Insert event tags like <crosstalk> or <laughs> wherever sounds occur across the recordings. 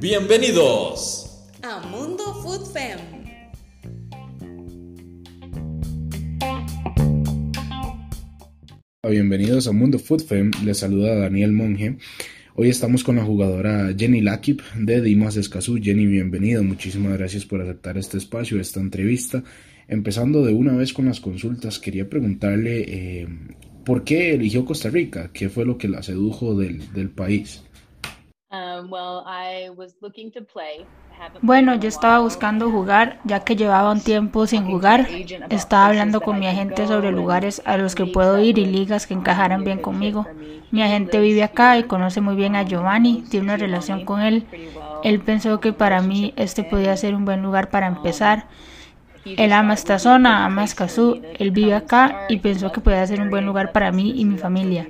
Bienvenidos a Mundo Food Fem. Bienvenidos a Mundo Food Fem, les saluda Daniel Monge. Hoy estamos con la jugadora Jenny Lakip de Dimas Escazú. Jenny, bienvenido, muchísimas gracias por aceptar este espacio, esta entrevista. Empezando de una vez con las consultas, quería preguntarle eh, por qué eligió Costa Rica, qué fue lo que la sedujo del, del país. Um, bueno, yo estaba buscando jugar, ya que llevaba un tiempo sin jugar. Estaba hablando con mi agente sobre lugares a los que puedo ir y ligas que encajaran bien conmigo. Mi agente vive acá y conoce muy bien a Giovanni, tiene una relación con él. Él pensó que para mí este podía ser un buen lugar para empezar. Él ama esta zona, ama Escazú, él vive acá y pensó que podía ser un buen lugar para mí y mi familia.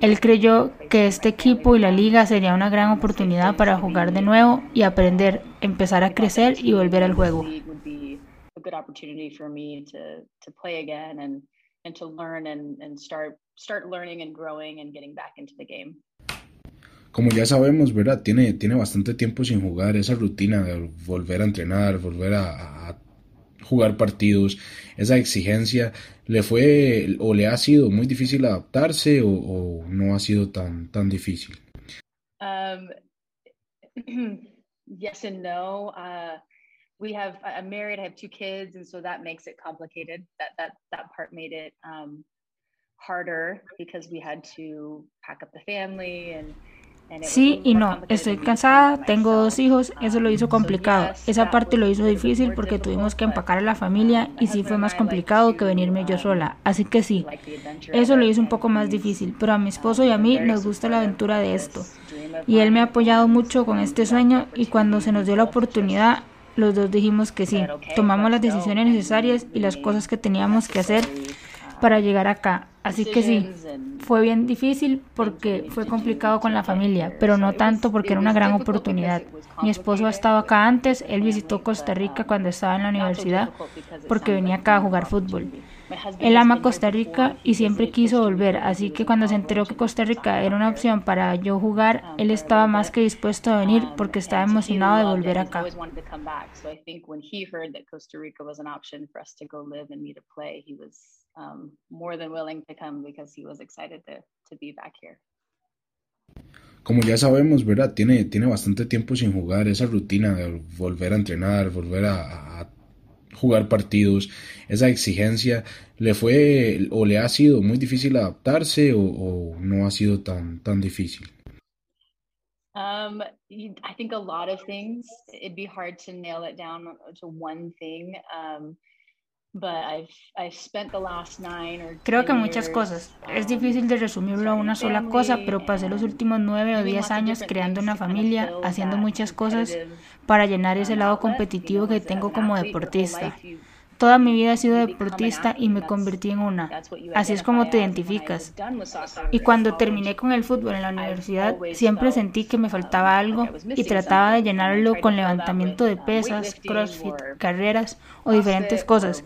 Él creyó que este equipo y la liga sería una gran oportunidad para jugar de nuevo y aprender, empezar a crecer y volver al juego. Como ya sabemos, ¿verdad? Tiene, tiene bastante tiempo sin jugar esa rutina de volver a entrenar, volver a, a jugar partidos, esa exigencia, ¿le fue o le ha sido muy difícil adaptarse o, o no ha sido tan, tan difícil? Um, <clears throat> yes and no. Uh, we have, I'm married, I have two kids, and so that makes it complicated. That, that, that part made it um, harder because we had to pack up the family and Sí y no, estoy cansada, tengo dos hijos, eso lo hizo complicado. Esa parte lo hizo difícil porque tuvimos que empacar a la familia y sí fue más complicado que venirme yo sola. Así que sí, eso lo hizo un poco más difícil, pero a mi esposo y a mí nos gusta la aventura de esto. Y él me ha apoyado mucho con este sueño y cuando se nos dio la oportunidad, los dos dijimos que sí, tomamos las decisiones necesarias y las cosas que teníamos que hacer para llegar acá. Así que sí, fue bien difícil porque fue complicado con la familia, pero no tanto porque era una gran oportunidad. Mi esposo ha estado acá antes, él visitó Costa Rica cuando estaba en la universidad porque venía acá a jugar fútbol. Él ama Costa Rica y siempre quiso volver, así que cuando se enteró que Costa Rica era una opción para yo jugar, él estaba más que dispuesto a venir porque estaba emocionado de volver acá. Como ya sabemos, ¿verdad? Tiene, tiene bastante tiempo sin jugar esa rutina de volver a entrenar, volver a, jugar partidos, esa exigencia, ¿le fue o le ha sido muy difícil adaptarse o, no ha sido tan, tan difícil? Um, I think a lot of things. It'd be hard to nail it down to one thing. Um, Creo que muchas cosas. Es difícil de resumirlo a una sola cosa, pero pasé los últimos nueve o diez años creando una familia, haciendo muchas cosas para llenar ese lado competitivo que tengo como deportista. Toda mi vida he sido deportista y me convertí en una. Así es como te identificas. Y cuando terminé con el fútbol en la universidad, siempre sentí que me faltaba algo y trataba de llenarlo con levantamiento de pesas, crossfit, carreras o diferentes cosas.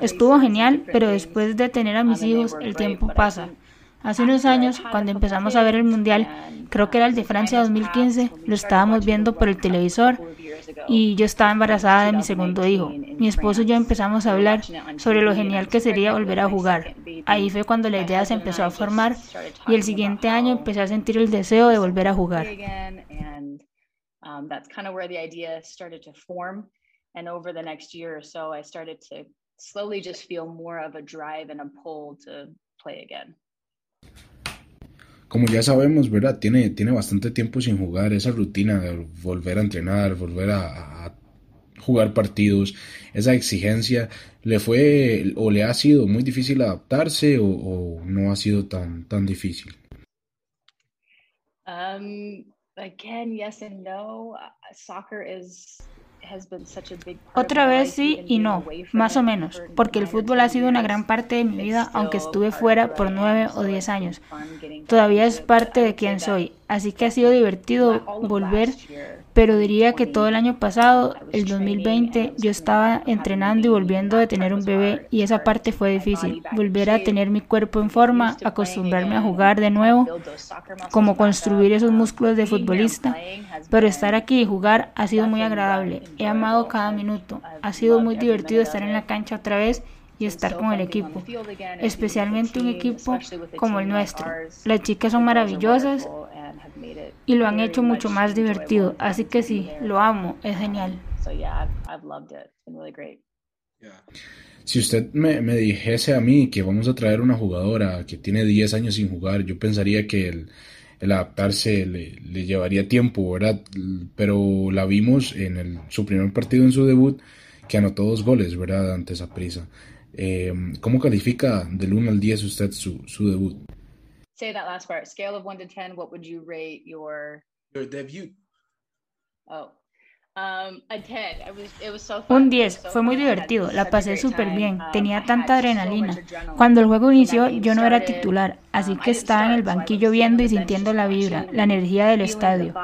Estuvo genial, pero después de tener a mis hijos, el tiempo pasa. Hace unos años, cuando empezamos a ver el Mundial, creo que era el de Francia 2015, lo estábamos viendo por el televisor y yo estaba embarazada de mi segundo hijo. Mi esposo y yo empezamos a hablar sobre lo genial que sería volver a jugar. Ahí fue cuando la idea se empezó a formar y el siguiente año empecé a sentir el deseo de volver a jugar. And over the next year or so, I started to slowly just feel more of a drive and a pull to play again. Como ya sabemos, ¿verdad? Tiene, tiene bastante tiempo sin jugar esa rutina de volver a entrenar, volver a, jugar partidos, esa exigencia, ¿le fue o le ha sido muy difícil adaptarse o, no ha sido tan, tan difícil? Um, again, yes and no. Soccer is otra vez sí y no, más o menos, porque el fútbol ha sido una gran parte de mi vida, aunque estuve fuera por nueve o diez años. Todavía es parte de quien soy, así que ha sido divertido volver, pero diría que todo el año pasado, el 2020, yo estaba entrenando y volviendo de tener un bebé y esa parte fue difícil. Volver a tener mi cuerpo en forma, acostumbrarme a jugar de nuevo, como construir esos músculos de futbolista, pero estar aquí y jugar ha sido muy agradable. He amado cada minuto. Ha sido muy divertido estar en la cancha otra vez y estar con el equipo, especialmente un equipo como el nuestro. Las chicas son maravillosas y lo han hecho mucho más divertido, así que sí, lo amo, es genial. Si usted me, me, dijese a mí que vamos a traer una jugadora que tiene 10 años sin jugar, yo pensaría que el, el adaptarse le, le, llevaría tiempo, ¿verdad? Pero la vimos en el, su primer partido en su debut, que anotó dos goles, ¿verdad? Ante esa prisa. Eh, ¿Cómo califica del 1 al 10 usted su, su debut? Say that last part. Scale of 1 to 10, what would you rate your... Your debut. Oh, Um, Un 10, fue muy divertido, la pasé súper bien, um, tenía tanta adrenalina. Cuando el juego inició yo no era titular, así um, que estaba en el banquillo viendo y sintiendo la vibra, la energía del estadio.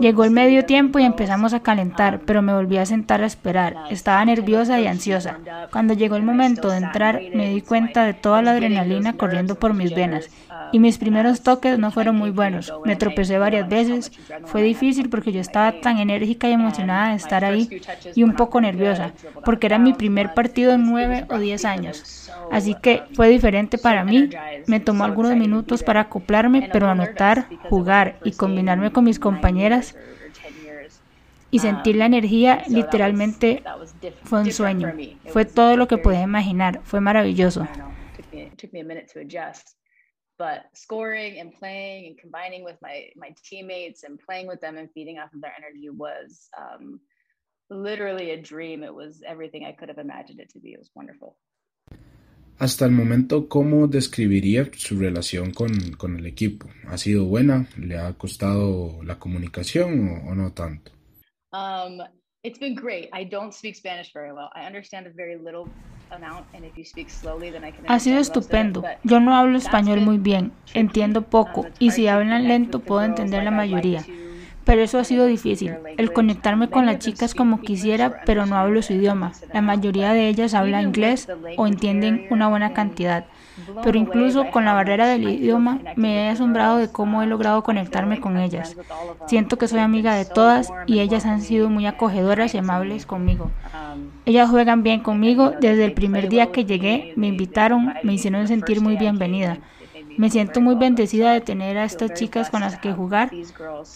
Llegó el medio tiempo y empezamos a calentar, pero me volví a sentar a esperar. Estaba nerviosa y ansiosa. Cuando llegó el momento de entrar me di cuenta de toda la adrenalina corriendo por mis venas y mis primeros toques no fueron muy buenos. Me tropecé varias veces. Fue difícil porque yo estaba tan enérgica y emocionada de estar ahí y un poco nerviosa, porque era mi primer partido en nueve o diez años. Así que fue diferente para mí. Me tomó algunos minutos para acoplarme, pero anotar, jugar y combinarme con mis compañeras y sentir la energía literalmente fue un sueño. Fue todo lo que podía imaginar. Fue maravilloso. but scoring and playing and combining with my my teammates and playing with them and feeding off of their energy was um, literally a dream. It was everything I could have imagined it to be. It was wonderful. Hasta el momento, ¿cómo describiría su relación con, con el equipo? ¿Ha sido buena? ¿Le ha costado la comunicación o, o no tanto? Um, it's been great. I don't speak Spanish very well. I understand very little Ha sido estupendo. Yo no hablo español muy bien, entiendo poco y si hablan lento puedo entender la mayoría. Pero eso ha sido difícil, el conectarme con las chicas como quisiera, pero no hablo su idioma. La mayoría de ellas habla inglés o entienden una buena cantidad. Pero incluso con la barrera del idioma me he asombrado de cómo he logrado conectarme con ellas. Siento que soy amiga de todas y ellas han sido muy acogedoras y amables conmigo. Ellas juegan bien conmigo. Desde el primer día que llegué me invitaron, me hicieron sentir muy bienvenida. Me siento muy bendecida de tener a estas chicas con las que jugar.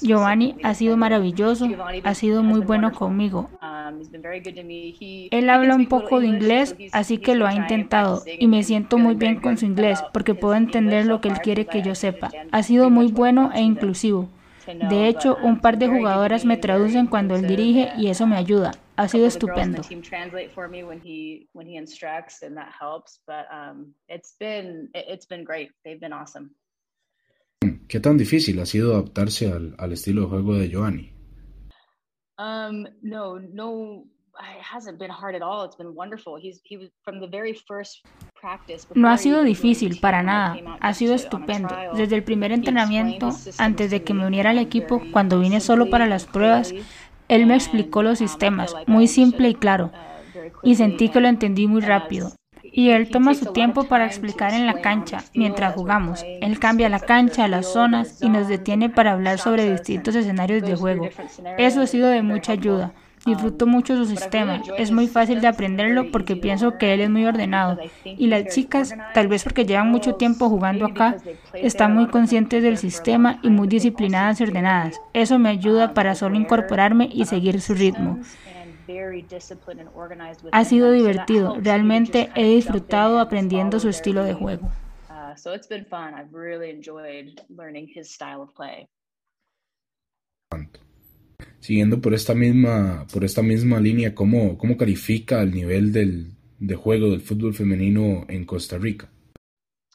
Giovanni ha sido maravilloso, ha sido muy bueno conmigo. Él habla un poco de inglés, así que lo ha intentado y me siento muy bien con su inglés porque puedo entender lo que él quiere que yo sepa. Ha sido muy bueno e inclusivo. De hecho, un par de jugadoras me traducen cuando él dirige y eso me ayuda. Ha sido estupendo. ¿Qué tan difícil ha sido adaptarse al, al estilo de juego de Giovanni? Um, no, no, it hasn't been hard at all. It's been wonderful. He's, he was from the very first. No ha sido difícil para nada, ha sido estupendo. Desde el primer entrenamiento, antes de que me uniera al equipo, cuando vine solo para las pruebas, él me explicó los sistemas, muy simple y claro, y sentí que lo entendí muy rápido. Y él toma su tiempo para explicar en la cancha mientras jugamos. Él cambia la cancha, las zonas y nos detiene para hablar sobre distintos escenarios de juego. Eso ha sido de mucha ayuda. Disfruto mucho su sistema. Es muy fácil de aprenderlo porque pienso que él es muy ordenado. Y las chicas, tal vez porque llevan mucho tiempo jugando acá, están muy conscientes del sistema y muy disciplinadas y ordenadas. Eso me ayuda para solo incorporarme y seguir su ritmo. Ha sido divertido. Realmente he disfrutado aprendiendo su estilo de juego. Siguiendo por esta misma, por esta misma línea, ¿cómo, cómo califica el nivel del, de juego del fútbol femenino en Costa Rica?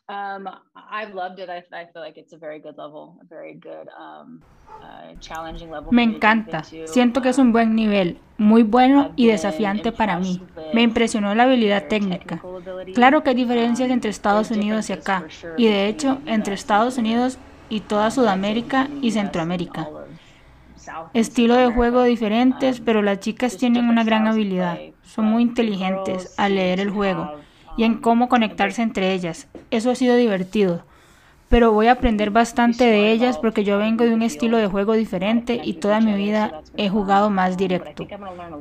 Um, I've loved it. I, I feel like it's a very good level, a very good, um, uh, challenging level. Me encanta. Siento que es un buen nivel, muy bueno y desafiante para mí. Me impresionó la habilidad técnica. Claro que hay diferencias entre Estados Unidos y acá, y de hecho, entre Estados Unidos y toda Sudamérica y Centroamérica. Estilo de juego diferentes, pero las chicas tienen una gran habilidad. Son muy inteligentes al leer el juego y en cómo conectarse entre ellas. Eso ha sido divertido pero voy a aprender bastante de ellas porque yo vengo de un estilo de juego diferente y toda mi vida he jugado más directo.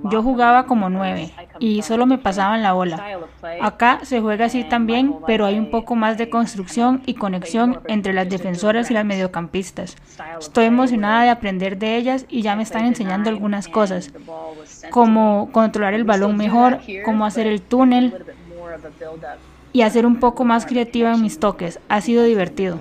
Yo jugaba como nueve y solo me pasaban la bola. Acá se juega así también, pero hay un poco más de construcción y conexión entre las defensoras y las mediocampistas. Estoy emocionada de aprender de ellas y ya me están enseñando algunas cosas, como controlar el balón mejor, cómo hacer el túnel y hacer un poco más creativa en mis toques. Ha sido divertido.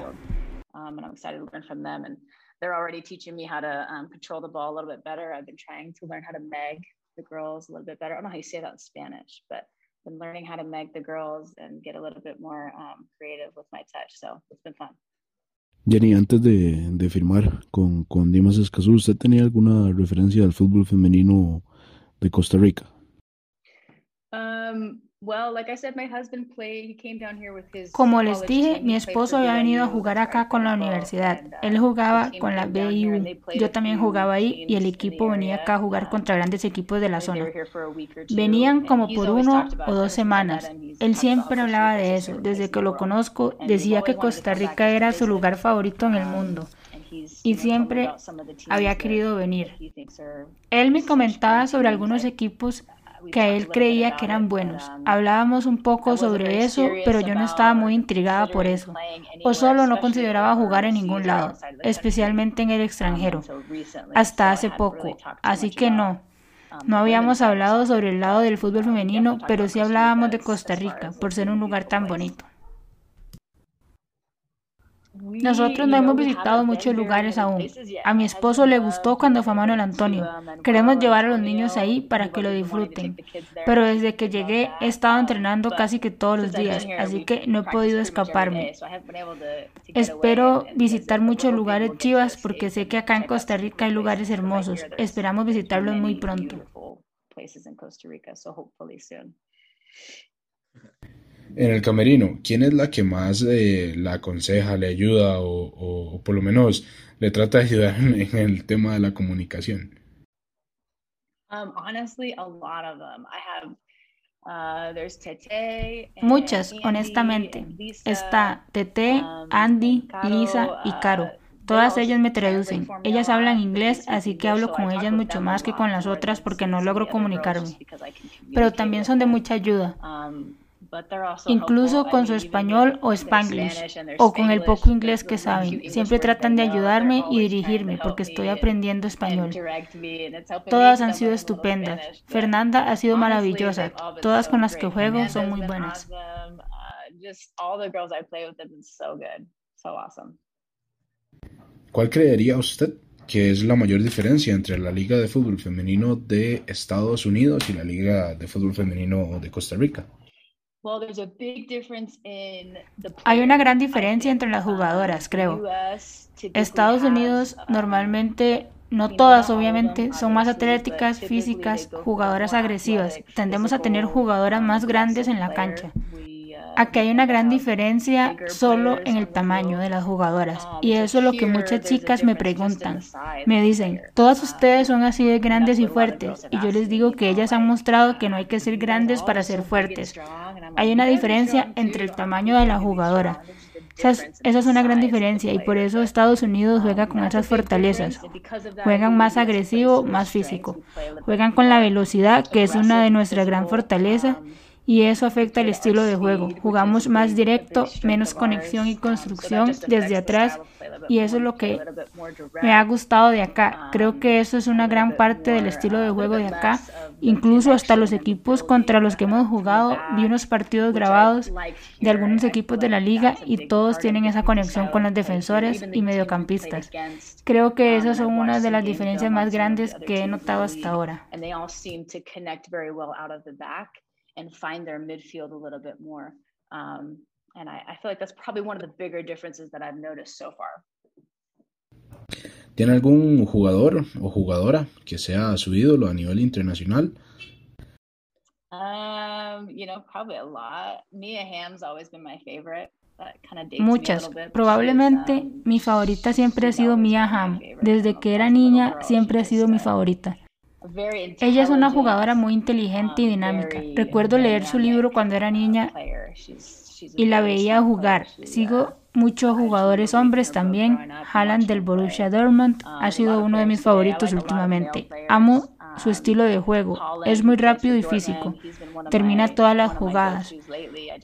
They're already teaching me how to um, control the ball a little bit better. I've been trying to learn how to meg the girls a little bit better. I don't know how you say that in Spanish, but been learning how to meg the girls and get a little bit more um, creative with my touch. So it's been fun. Jenny, antes de, de firmar con, con Dimas Escazú, ¿usted tenía alguna referencia al fútbol femenino de Costa Rica? Um, como les dije, mi esposo había venido a jugar acá con la universidad. Él jugaba con la BIU. Yo también jugaba ahí y el equipo venía acá a jugar contra grandes equipos de la zona. Venían como por uno o dos semanas. Él siempre hablaba de eso. Desde que lo conozco, decía que Costa Rica era su lugar favorito en el mundo y siempre había querido venir. Él me comentaba sobre algunos equipos que él creía que eran buenos. Hablábamos un poco sobre eso, pero yo no estaba muy intrigada por eso, o solo no consideraba jugar en ningún lado, especialmente en el extranjero, hasta hace poco. Así que no, no habíamos hablado sobre el lado del fútbol femenino, pero sí hablábamos de Costa Rica, por ser un lugar tan bonito. Nosotros no hemos visitado muchos lugares aún. A mi esposo le gustó cuando fue a Manuel Antonio. Queremos llevar a los niños ahí para que lo disfruten. Pero desde que llegué he estado entrenando casi que todos los días, así que no he podido escaparme. Espero visitar muchos lugares chivas porque sé que acá en Costa Rica hay lugares hermosos. Esperamos visitarlos muy pronto. En el camerino, ¿quién es la que más eh, la aconseja, le ayuda o, por lo menos le trata de ayudar <laughs> en, el tema de la comunicación? Muchas, honestamente. Está Tete, um, Andy, Lisa y uh, Caro. Todas ellas me traducen. Ellas hablan inglés, así que hablo con ellas mucho más que con las otras porque no logro comunicarme. Pero también son de mucha ayuda. Incluso con su español o spanglish, o con el poco inglés que saben. Siempre tratan de ayudarme y dirigirme porque estoy aprendiendo español. Todas han sido estupendas. Fernanda ha sido maravillosa. Todas con las que juego son muy buenas. ¿Cuál creería usted que es la mayor diferencia entre la Liga de Fútbol Femenino de Estados Unidos y la Liga de Fútbol Femenino de Costa Rica? Hay una gran diferencia entre las jugadoras, creo. Estados Unidos um, normalmente, no todas obviamente, son más atléticas, físicas, jugadoras agresivas. Tendemos a tener jugadoras más grandes en la cancha. Aquí hay una gran diferencia solo en el tamaño de las jugadoras y eso es lo que muchas chicas me preguntan. Me dicen, todas ustedes son así de grandes y fuertes y yo les digo que ellas han mostrado que no hay que ser grandes para ser fuertes. Hay una diferencia entre el tamaño de la jugadora. Esa es, una gran diferencia y por eso Estados Unidos juega con esas fortalezas. Juegan más agresivo, más físico. Juegan con la velocidad, que es una de nuestras gran fortalezas, y eso afecta el estilo de juego. Jugamos más directo, menos conexión y construcción desde atrás y eso es lo que me ha gustado de acá. Creo que eso es una gran parte del estilo de juego de acá. Incluso hasta los equipos contra los que hemos jugado, vi unos partidos grabados de algunos equipos de la liga y todos tienen esa conexión con los defensores y mediocampistas. Creo que esas son una de las diferencias más grandes que he notado hasta ahora. And find their midfield a little bit more. Um, and I, I feel like that's probably one of the bigger differences that I've noticed so far. ¿Tiene algún jugador o jugadora que sea su ídolo a nivel internacional? Um, you know, probably a lot. Mia Hamm's always been my favorite. Muchas. Probablemente um, mi favorita siempre ha sido Mia Hamm. Desde que era niña siempre ha sido mi favorita. Ella es una jugadora muy inteligente y um, dinámica. Recuerdo leer su libro cuando era niña y la veía jugar. Sigo muchos jugadores hombres también. Haaland del Borussia Dortmund ha sido uno de mis favoritos últimamente. Amo su estilo de juego. Es muy rápido y físico. Termina todas las jugadas.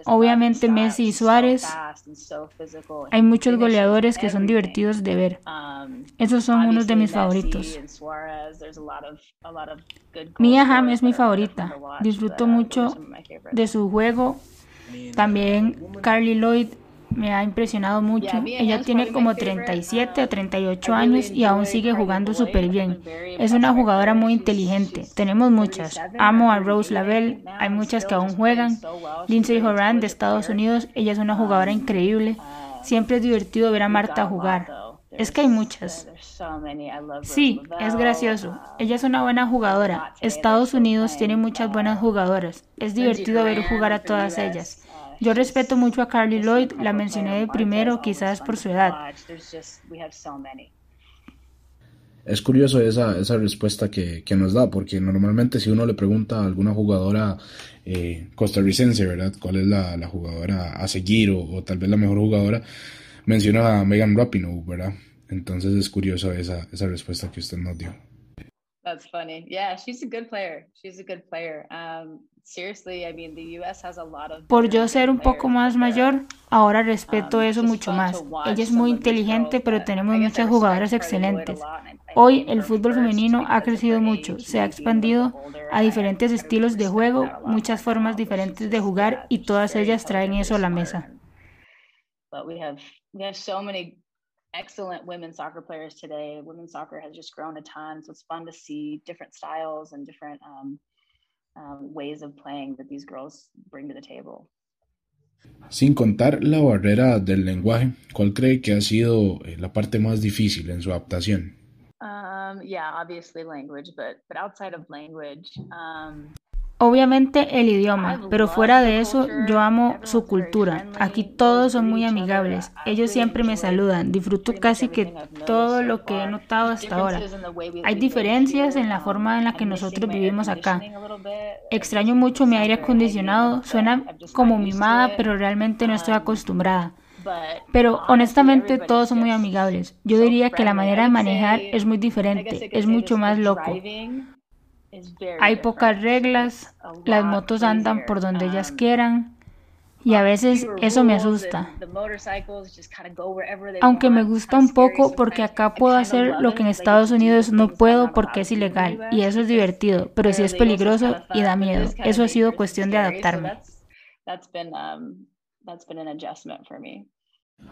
Obviamente Messi y Suárez. Hay muchos goleadores que son divertidos de ver. Esos son unos de mis favoritos. Mia Hamm es mi favorita. Disfruto mucho de su juego. También Carly Lloyd me ha impresionado mucho. Ella tiene como 37 o 38 años y aún sigue jugando súper bien. Es una jugadora muy inteligente. Tenemos muchas. Amo a Rose Lavelle, hay muchas que aún juegan. Lindsay Horan de Estados Unidos, ella es una jugadora increíble. Siempre es divertido ver a Marta jugar. Es que hay muchas. Sí, es gracioso. Ella es una buena jugadora. Estados Unidos tiene muchas buenas jugadoras. Es divertido ver jugar a todas ellas. Yo respeto mucho a Carly Lloyd, la mencioné de primero quizás por su edad. Es curioso esa, esa respuesta que, que, nos da, porque normalmente si uno le pregunta a alguna jugadora eh, costarricense, ¿verdad? ¿Cuál es la, la jugadora a seguir o, o, tal vez la mejor jugadora? Menciona a Megan Rapinoe, ¿verdad? Entonces es curioso esa, esa respuesta que usted nos dio. That's funny. Yeah, she's a good player. She's a good player. Um, por yo ser un poco más mayor, ahora respeto um, eso mucho más. Ella es muy inteligente, pero tenemos muchas jugadoras excelentes. Hoy el fútbol femenino ha crecido mucho, se ha expandido a diferentes estilos de juego, muchas formas diferentes de jugar y todas ellas traen eso a la mesa. excellent women's soccer players today. Women's soccer has just grown a ton, so it's fun to see different styles and different um, um, ways of playing that these girls bring to the table. Sin contar la barrera del lenguaje, ¿cuál cree que ha sido eh, la parte más difícil en su adaptación? Um, yeah, obviously language, but but outside of language, um, Obviamente el idioma, pero fuera de eso yo amo su cultura. Aquí todos son muy amigables. Ellos siempre me saludan. Disfruto casi que todo lo que he notado hasta ahora. Hay diferencias en la forma en la que nosotros vivimos acá. Extraño mucho mi aire acondicionado. Suena como mimada, pero realmente no estoy acostumbrada. Pero honestamente todos son muy amigables. Yo diría que la manera de manejar es muy diferente, es mucho más loco. Hay pocas reglas, las motos andan por donde ellas um, quieran y a veces eso me asusta. Aunque me gusta un poco porque acá puedo hacer lo que en Estados Unidos no puedo porque es ilegal y eso es divertido, <laughs> pero sí es peligroso y da miedo. Eso ha sido cuestión de adaptarme. Um,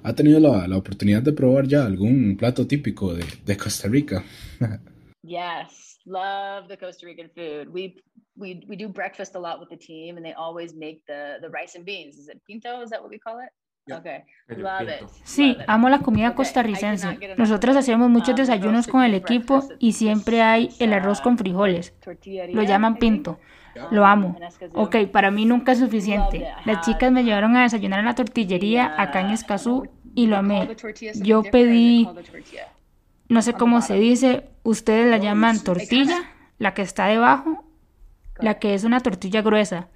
¿Ha tenido la, la, oportunidad de probar ya algún plato típico de, de Costa Rica? <laughs> yes. Love the Costa Rican food. We we we do breakfast a lot with the team, and they always make the the rice and beans. Is it pinto? Is that what we call it? Okay. Love it. Sí, amo la comida costarricense. Nosotros hacemos muchos um, desayunos con el equipo y siempre hay el arroz con frijoles. Lo llaman pinto. Lo amo. Ok, para mí nunca es suficiente. Las chicas me llevaron a desayunar en la tortillería acá en Escazú y lo amé. Yo pedí no sé cómo se dice, ustedes la llaman tortilla, la que está debajo, la que es una tortilla gruesa.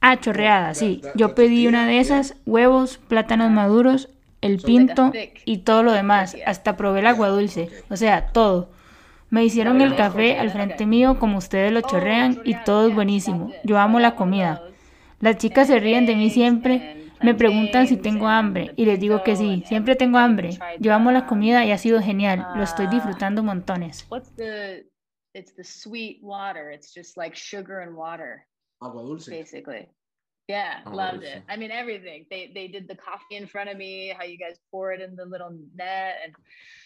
Ah, chorreada, sí. Yo pedí una de esas, huevos, plátanos maduros, el pinto y todo lo demás. Hasta probé el agua dulce. O sea, todo. Me hicieron el café al frente mío como ustedes lo chorrean y todo es buenísimo. Yo amo la comida. Las chicas se ríen de mí siempre me preguntan si tengo hambre y les digo que sí, siempre tengo hambre. Yo amo la comida y ha sido genial, lo estoy disfrutando montones. It's the sweet water. It's just like sugar and water. Agua dulce. Basically. Yeah, loved it. I mean, everything. They they did the coffee in front of me, how you guys pour it in the little net, and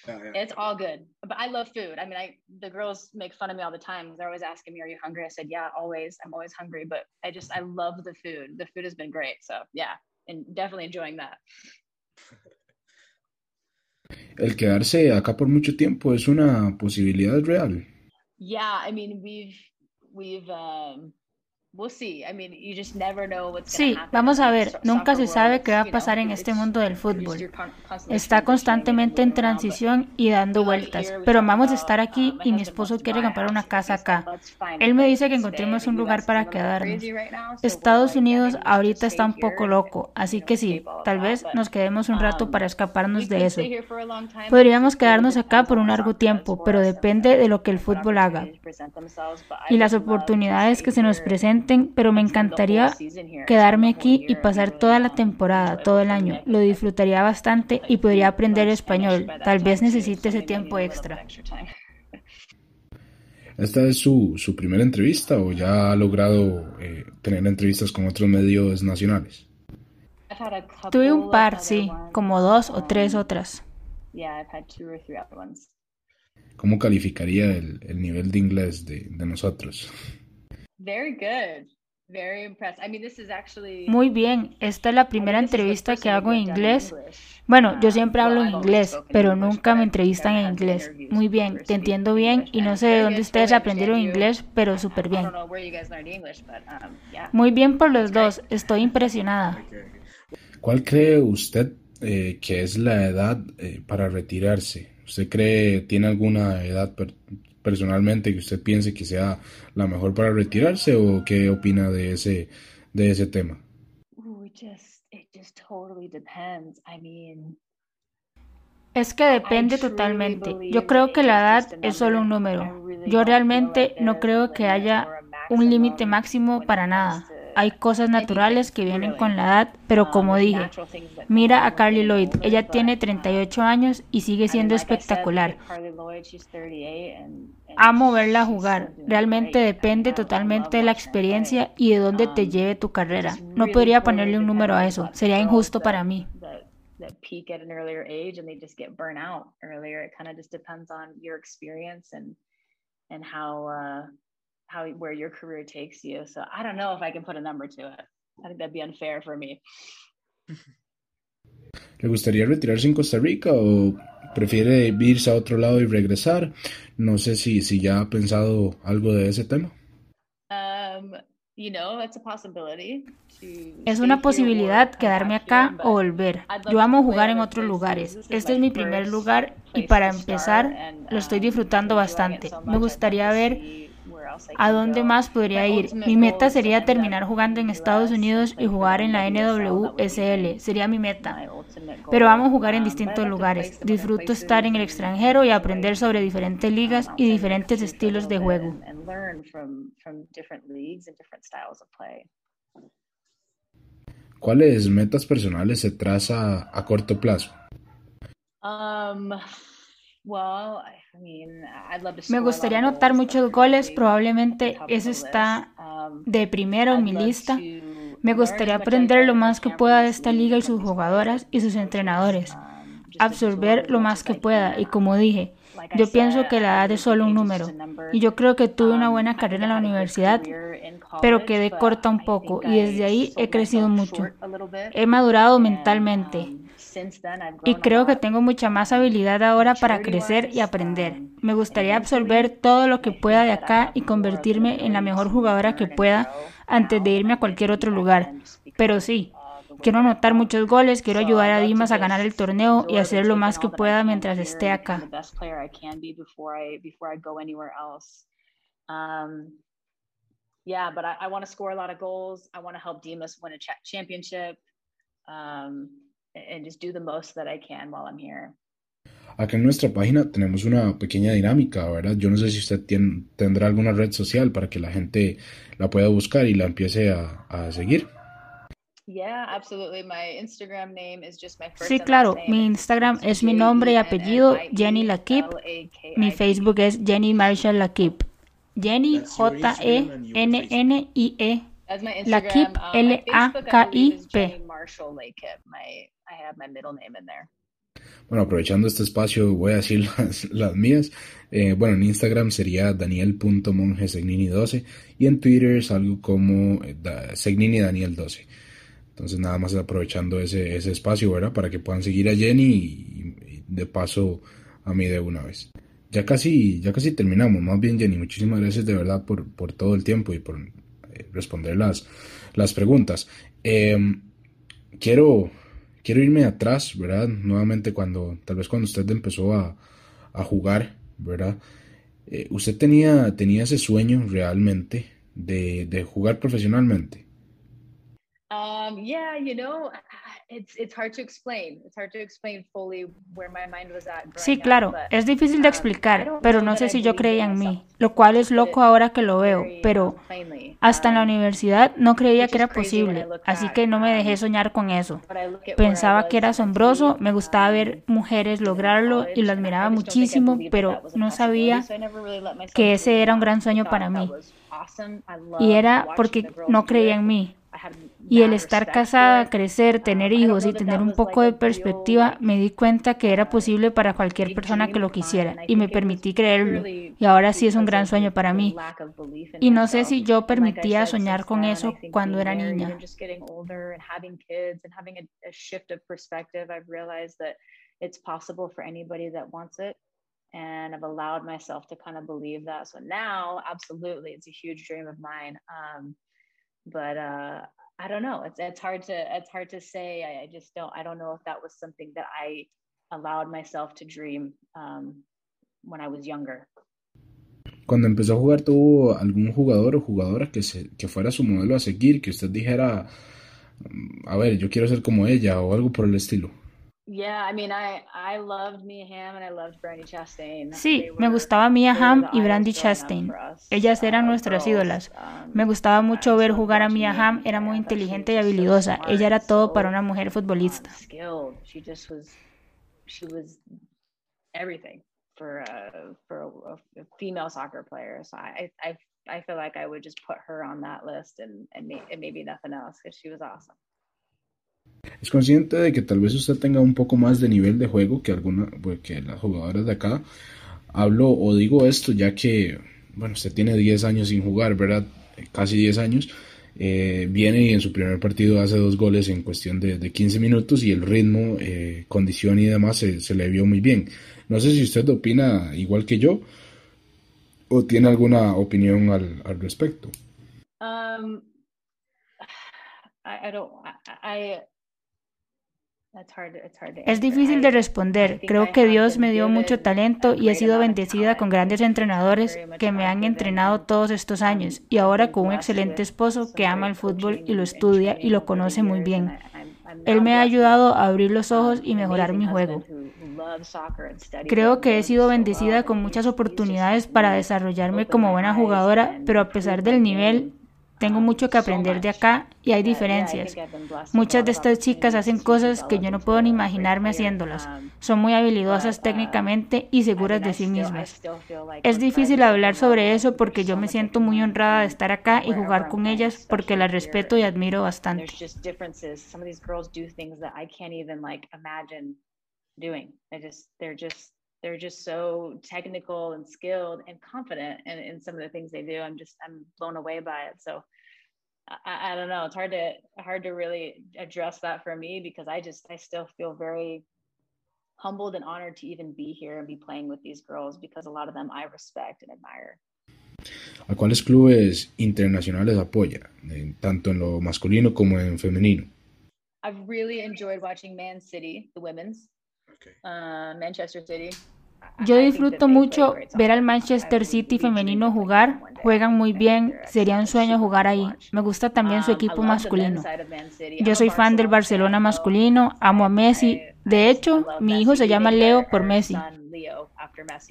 yeah, yeah. it's all good. But I love food. I mean, I the girls make fun of me all the time. They're always asking me, "Are you hungry?" I said, "Yeah, always. I'm always hungry." But I just I love the food. The food has been great. So yeah, and definitely enjoying that. El quedarse acá por mucho tiempo es una posibilidad real. Yeah, I mean, we've we've um, Sí, vamos a ver, nunca se sabe qué va a pasar en este mundo del fútbol. Está constantemente en transición y dando vueltas, pero vamos a estar aquí y mi esposo quiere comprar una casa acá. Él me dice que encontremos un lugar para quedarnos. Estados Unidos ahorita está un poco loco, así que sí, tal vez nos quedemos un rato para escaparnos de eso. Podríamos quedarnos acá por un largo tiempo, pero depende de lo que el fútbol haga y las oportunidades que se nos presenten pero me encantaría quedarme aquí y pasar toda la temporada, todo el año. Lo disfrutaría bastante y podría aprender español. Tal vez necesite ese tiempo extra. ¿Esta es su, su primera entrevista o ya ha logrado eh, tener entrevistas con otros medios nacionales? Tuve un par, sí, como dos o tres otras. ¿Cómo calificaría el, el nivel de inglés de, de nosotros? Muy bien, esta es la primera entrevista que hago en inglés. Bueno, yo siempre hablo en inglés, pero nunca me entrevistan en inglés. Muy bien, te entiendo bien y no sé de dónde ustedes aprendieron inglés, pero súper bien. Muy bien por los dos, estoy impresionada. ¿Cuál cree usted eh, que es la edad eh, para retirarse? ¿Usted cree, tiene alguna edad personalmente que usted piense que sea la mejor para retirarse o qué opina de ese, de ese tema? Es que depende totalmente. Yo creo que la edad es solo un número. Yo realmente no creo que haya un límite máximo para nada hay cosas naturales que vienen con la edad, pero como dije, mira a Carly Lloyd, ella tiene 38 años y sigue siendo espectacular. Amo verla jugar, realmente depende totalmente de la experiencia y de dónde te lleve tu carrera. No podría ponerle un número a eso, sería injusto para mí. How where your career takes you. So I don't know if I can put a number to it. I think that'd be unfair for me. <laughs> ¿Le gustaría retirarse en Costa Rica o prefiere irse a otro lado y regresar? No sé si, si ya ha pensado algo de ese tema. Um, you know, it's a possibility. Es una posibilidad quedarme acá o volver. Yo amo jugar en otros lugares. Este es mi primer lugar y para empezar lo estoy um, disfrutando bastante. Me gustaría ver ¿A dónde más podría ir? Mi meta sería terminar jugando en Estados Unidos y jugar en la NWSL. Sería mi meta. Pero vamos a jugar en distintos lugares. Disfruto estar en el extranjero y aprender sobre diferentes ligas y diferentes estilos de juego. ¿Cuáles metas personales se traza a corto plazo? Um, me gustaría anotar muchos goles, probablemente ese está um, de primero en mi lista. Me gustaría aprender lo más que pueda de esta liga y sus jugadoras y sus entrenadores. Um, Absorber lo más que pueda. Y como dije, yo pienso que la edad es solo un número. y yo creo que tuve una um, buena carrera en la universidad, pero quedé corta un poco. Y desde ahí he crecido mucho. He madurado mentalmente y creo que tengo mucha más habilidad ahora para crecer y aprender. Me gustaría absorber todo lo que pueda de acá y convertirme en la mejor jugadora que pueda antes de irme a cualquier otro lugar. Pero sí, quiero anotar muchos goles, quiero ayudar a Dimas a ganar el torneo y hacer lo más que pueda mientras esté acá. yeah, but I, I want to score a lot of goals. I want to help Dimas win a championship. Um, and just do the most that I can while I'm here. Acá en nuestra página tenemos una pequeña dinámica, ¿verdad? Yo no sé si usted tiene, tendrá alguna red social para que la gente la pueda buscar y la empiece a, a seguir. Sí, claro, mi Instagram es mi nombre y apellido, Jenny Lakip. Mi Facebook es Jenny Marshall Lakip. Jenny, J-E-N-N-I-E. Lakip, L-A-K-I-P. Bueno, aprovechando este espacio, voy a decir <laughs> las, mías. Eh, bueno, en Instagram sería daniel.mongesegnini12 y en Twitter es algo como eh, segninidaniel12. Entonces, nada más aprovechando ese, ese espacio, ¿verdad? Para que puedan seguir a Jenny y, de paso a mí de una vez. Ya casi, ya casi terminamos. Más bien, Jenny, muchísimas gracias de verdad por, por todo el tiempo y por responder las, las preguntas. Em, quiero, quiero irme atrás, ¿verdad? Nuevamente cuando, tal vez cuando usted empezó a, a jugar, ¿verdad? Eh, ¿Usted tenía, tenía ese sueño realmente de, de jugar profesionalmente? Um, you know, Sí, claro, es difícil de um, explicar, pero no sé si yo creía en mí, lo cual es loco ahora que lo veo, pero hasta en la um, universidad no creía que era posible, así que no me dejé um, soñar con eso. Pensaba que era asombroso, me gustaba ver mujeres lograrlo y lo admiraba muchísimo, pero no sabía que ese era un gran sueño para mí. Y era porque no creía en mí. Y el estar casada, crecer, tener hijos y tener un poco de perspectiva, me di cuenta que era posible para cualquier persona que lo quisiera y me permití creerlo. Y ahora sí es un gran sueño para mí. Y no sé si yo permitía soñar con eso cuando era niña. and I've allowed myself to kind of believe that. So now, absolutely, it's a huge dream of mine. Um, but uh, I don't know. It's it's hard to it's hard to say. I, I, just don't. I don't know if that was something that I allowed myself to dream um, when I was younger. Cuando empezó a jugar, ¿tuvo algún jugador o jugadora que, se, que fuera su modelo a seguir? Que usted dijera, a ver, yo quiero ser como ella o algo por el estilo. Sí, me gustaba Mia Hamm y Brandy Chastain. Ellas eran uh, nuestras ídolas. Um, me gustaba mucho ver jugar a Mia Hamm, era muy inteligente y habilidosa. Ella era todo para una mujer futbolista. for a for a, a, female soccer player. So I, I I feel like I would just put her on that list and and, may, and maybe nothing else because she was awesome. Es consciente de que tal vez usted tenga un poco más de nivel de juego que alguna, pues, que las jugadoras de acá. Hablo o digo esto ya que, bueno, usted tiene 10 años sin jugar, ¿verdad? Casi 10 años. Eh, viene y en su primer partido hace dos goles en cuestión de, de 15 minutos y el ritmo, eh, condición y demás se, le vio muy bien. No sé si usted opina igual que yo o tiene alguna opinión al, al respecto. Um, es difícil de responder. Creo que Dios me dio mucho talento y he sido bendecida con grandes entrenadores que me han entrenado todos estos años y ahora con un excelente esposo que ama el fútbol y lo estudia y lo conoce muy bien. Él me ha ayudado a abrir los ojos y mejorar mi juego. Creo que he sido bendecida con muchas oportunidades para desarrollarme como buena jugadora, pero a pesar del nivel, tengo mucho que aprender de acá y hay diferencias. Muchas de estas chicas hacen cosas que yo no puedo ni imaginarme haciéndolas. Son muy habilidosas técnicamente y seguras de sí mismas. Es difícil hablar sobre eso porque yo me siento muy honrada de estar acá y jugar con ellas porque las respeto y admiro bastante. they're just so technical and skilled and confident in, in some of the things they do. I'm just I'm blown away by it. So I, I don't know. It's hard to hard to really address that for me because I just I still feel very humbled and honored to even be here and be playing with these girls because a lot of them I respect and admire. ¿A cuáles clubes internacionales apoya, eh, tanto en lo masculino como en femenino? I've really enjoyed watching Man City, the women's. Uh, Manchester City. Yo disfruto mucho ver al Manchester City femenino jugar, juegan muy bien, sería un sueño jugar ahí. Me gusta también su um, equipo masculino. Yo soy fan del Barcelona masculino, amo a Messi. De hecho, mi hijo se llama Leo por Messi.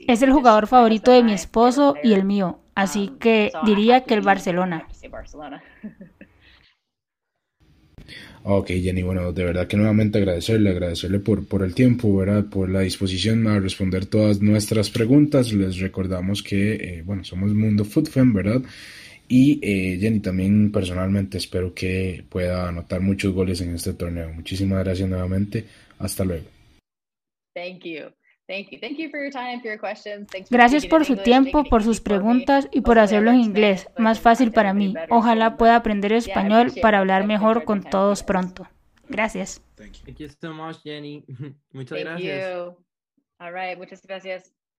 Es el jugador favorito de mi esposo y el mío, así um, que diría que el Barcelona. <laughs> Ok, Jenny, bueno, de verdad que nuevamente agradecerle, agradecerle por, por el tiempo, ¿verdad? Por la disposición a responder todas nuestras preguntas. Les recordamos que, eh, bueno, somos Mundo Food Fan, ¿verdad? Y eh, Jenny, también personalmente espero que pueda anotar muchos goles en este torneo. Muchísimas gracias nuevamente. Hasta luego. Thank you. Gracias por su tiempo, por sus preguntas y por hacerlo en inglés, más fácil para mí. Ojalá pueda aprender español para hablar mejor con todos pronto. Gracias. Thank you so much, Jenny. <laughs> Muchas gracias. All right, muchas gracias.